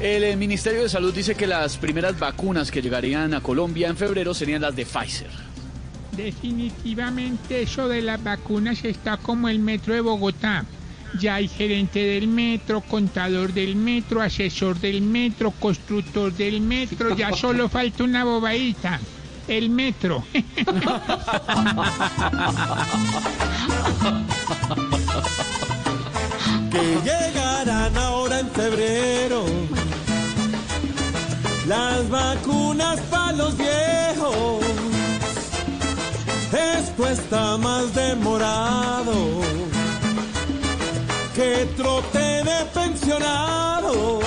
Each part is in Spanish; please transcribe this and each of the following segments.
El eh, Ministerio de Salud dice que las primeras vacunas que llegarían a Colombia en febrero serían las de Pfizer. Definitivamente eso de las vacunas está como el metro de Bogotá. Ya hay gerente del metro, contador del metro, asesor del metro, constructor del metro, ya solo falta una bobadita. El metro. que llegarán ahora en febrero. Las vacunas para los viejos. Esto está más demorado que trote de pensionado.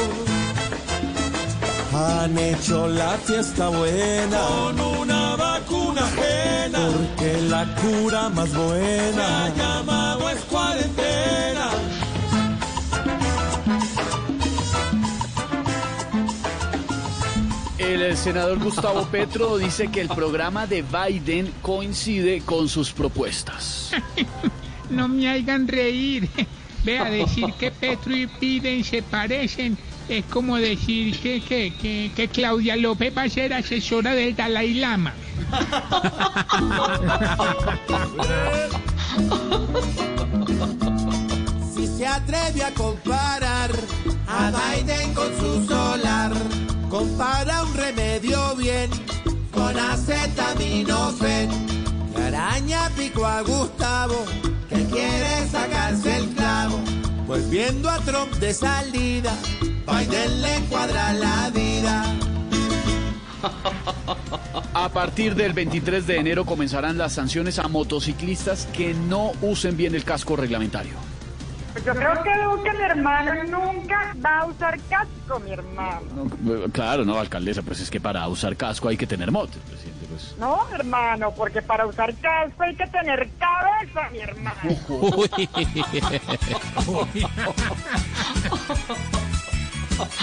Han hecho la fiesta buena con una vacuna ajena, porque la cura más buena ha El senador Gustavo Petro dice que el programa de Biden coincide con sus propuestas. No me hagan reír. Vea, decir que Petro y Biden se parecen es como decir que, que, que, que Claudia López va a ser asesora del Dalai Lama. Si se atreve a comparar a Biden con su solar, compara un remedio bien con acetaminofén. La araña picó a Gustavo que quiere sacarse el clavo, pues viendo a Trump de salida, Biden le cuadra la vida. A partir del 23 de enero comenzarán las sanciones a motociclistas que no usen bien el casco reglamentario. Yo creo que Duque, mi hermano, nunca va a usar casco, mi hermano. No, claro, no, alcaldesa, pues es que para usar casco hay que tener moto, presidente. Pues. No, hermano, porque para usar casco hay que tener cabeza, mi hermano.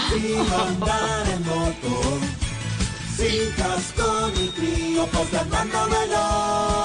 Sin andar en moto, sin casco ni frío, porque andando menor.